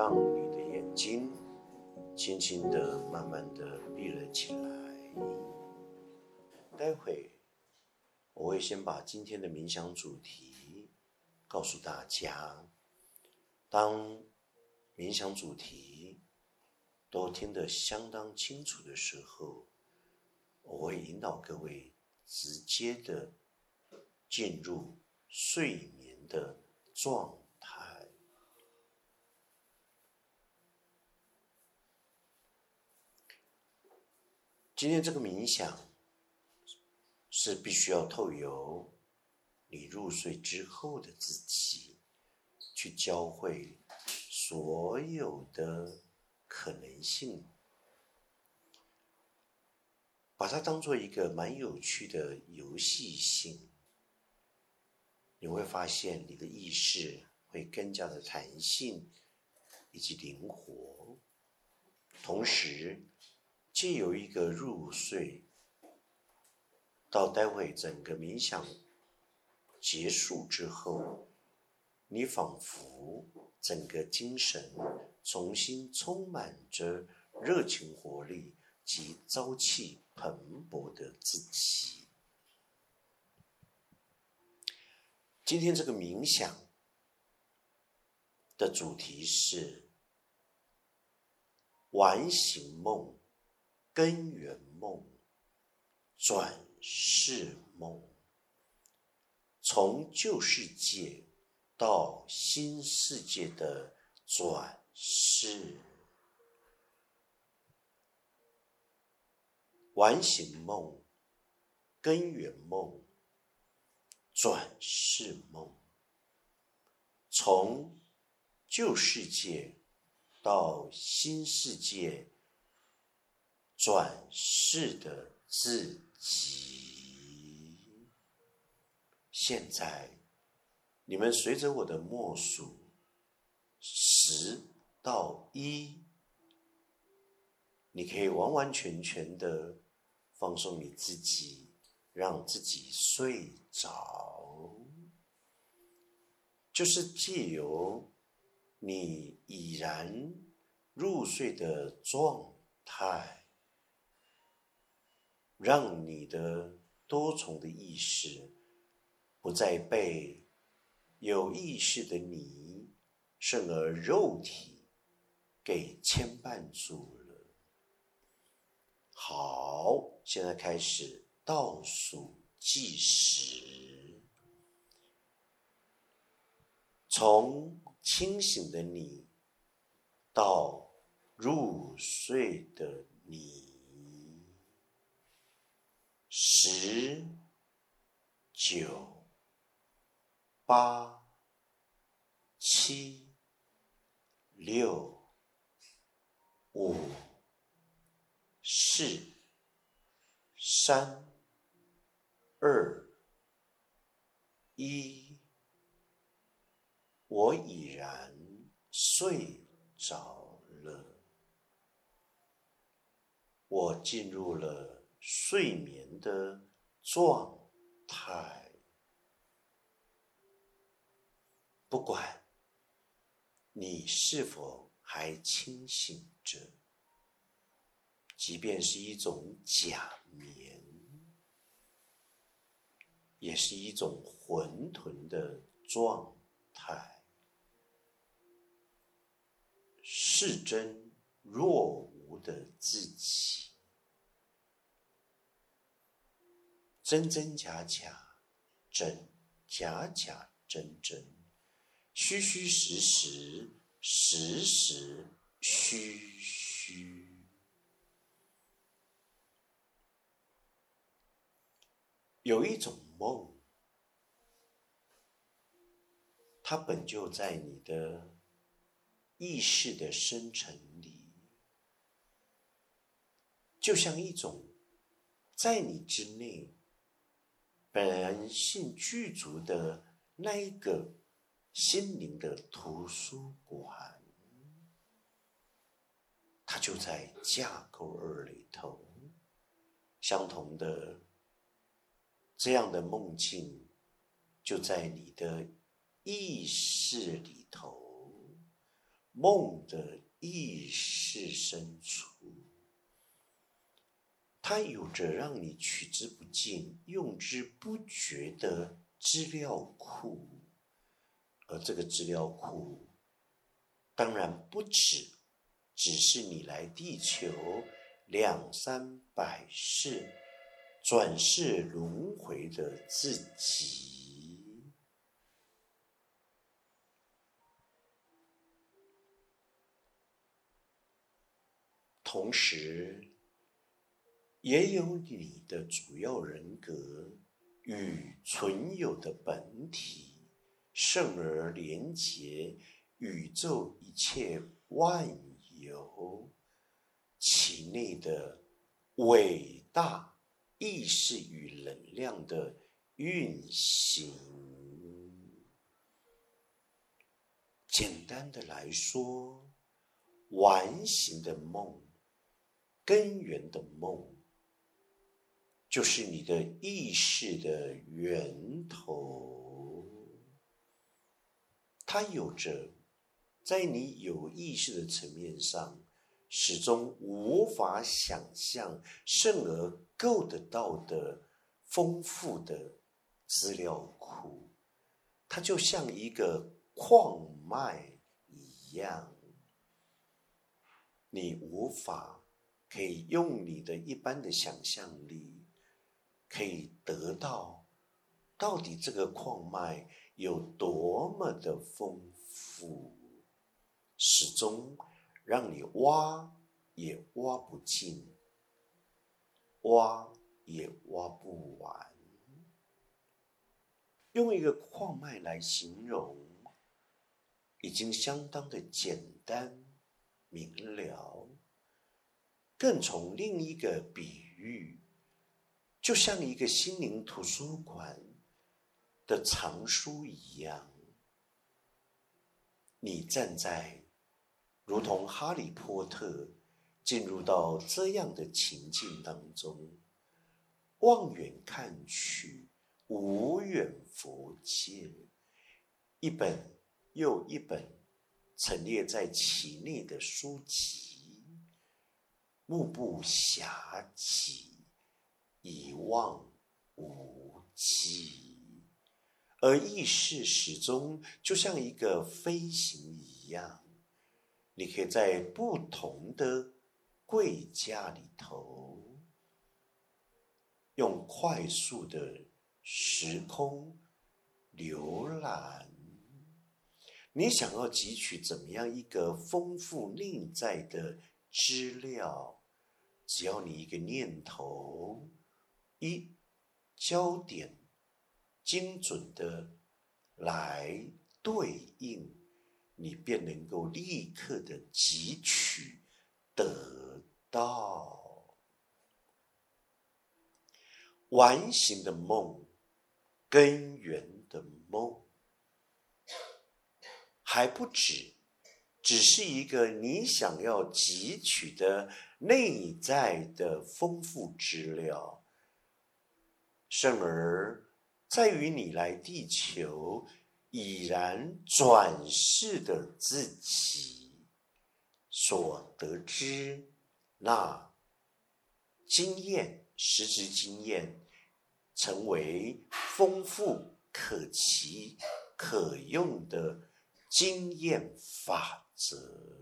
让你的眼睛轻轻的、慢慢的闭了起来。待会我会先把今天的冥想主题告诉大家。当冥想主题都听得相当清楚的时候，我会引导各位直接的进入睡眠的状态。今天这个冥想是必须要透由你入睡之后的自己。去教会所有的可能性，把它当做一个蛮有趣的游戏性，你会发现你的意识会更加的弹性以及灵活，同时借由一个入睡，到待会整个冥想结束之后。你仿佛整个精神重新充满着热情、活力及朝气蓬勃的自己。今天这个冥想的主题是完形梦、根源梦、转世梦，从旧世界。到新世界的转世，完形梦、根源梦、转世梦，从旧世界到新世界转世的自己，现在。你们随着我的默数，十到一，你可以完完全全的放松你自己，让自己睡着，就是借由你已然入睡的状态，让你的多重的意识不再被。有意识的你，甚而肉体给牵绊住了。好，现在开始倒数计时，从清醒的你到入睡的你，十九。八、七、六、五、四、三、二、一，我已然睡着了，我进入了睡眠的状态。不管你是否还清醒着，即便是一种假眠，也是一种混沌的状态，是真若无的自己，真真假假，真假假真真。虚虚实实，实实虚虚，有一种梦，它本就在你的意识的深层里，就像一种在你之内本性具足的那一个。心灵的图书馆，它就在架构二里头。相同的，这样的梦境，就在你的意识里头，梦的意识深处，它有着让你取之不尽、用之不绝的资料库，而这个资料库，当然不止，只是你来地球两三百世转世轮回的自己。同时，也有你的主要人格与存有的本体，圣而廉洁宇宙一切万有，其内的伟大意识与能量的运行。简单的来说，完形的梦。根源的梦，就是你的意识的源头。它有着在你有意识的层面上始终无法想象，甚而够得到的丰富的资料库。它就像一个矿脉一样，你无法。可以用你的一般的想象力，可以得到到底这个矿脉有多么的丰富，始终让你挖也挖不尽，挖也挖不完。用一个矿脉来形容，已经相当的简单明了。更从另一个比喻，就像一个心灵图书馆的藏书一样，你站在如同哈利波特进入到这样的情境当中，望远看去，无远佛界，一本又一本陈列在其内的书籍。目不暇及，一望无际，而意识始终就像一个飞行一样，你可以在不同的柜架里头，用快速的时空浏览，你想要汲取怎么样一个丰富内在的资料。只要你一个念头，一焦点精准的来对应，你便能够立刻的汲取得到完形的梦，根源的梦，还不止，只是一个你想要汲取的。内在的丰富资料，甚而在于你来地球已然转世的自己所得知那经验、实质经验，成为丰富可期、可用的经验法则。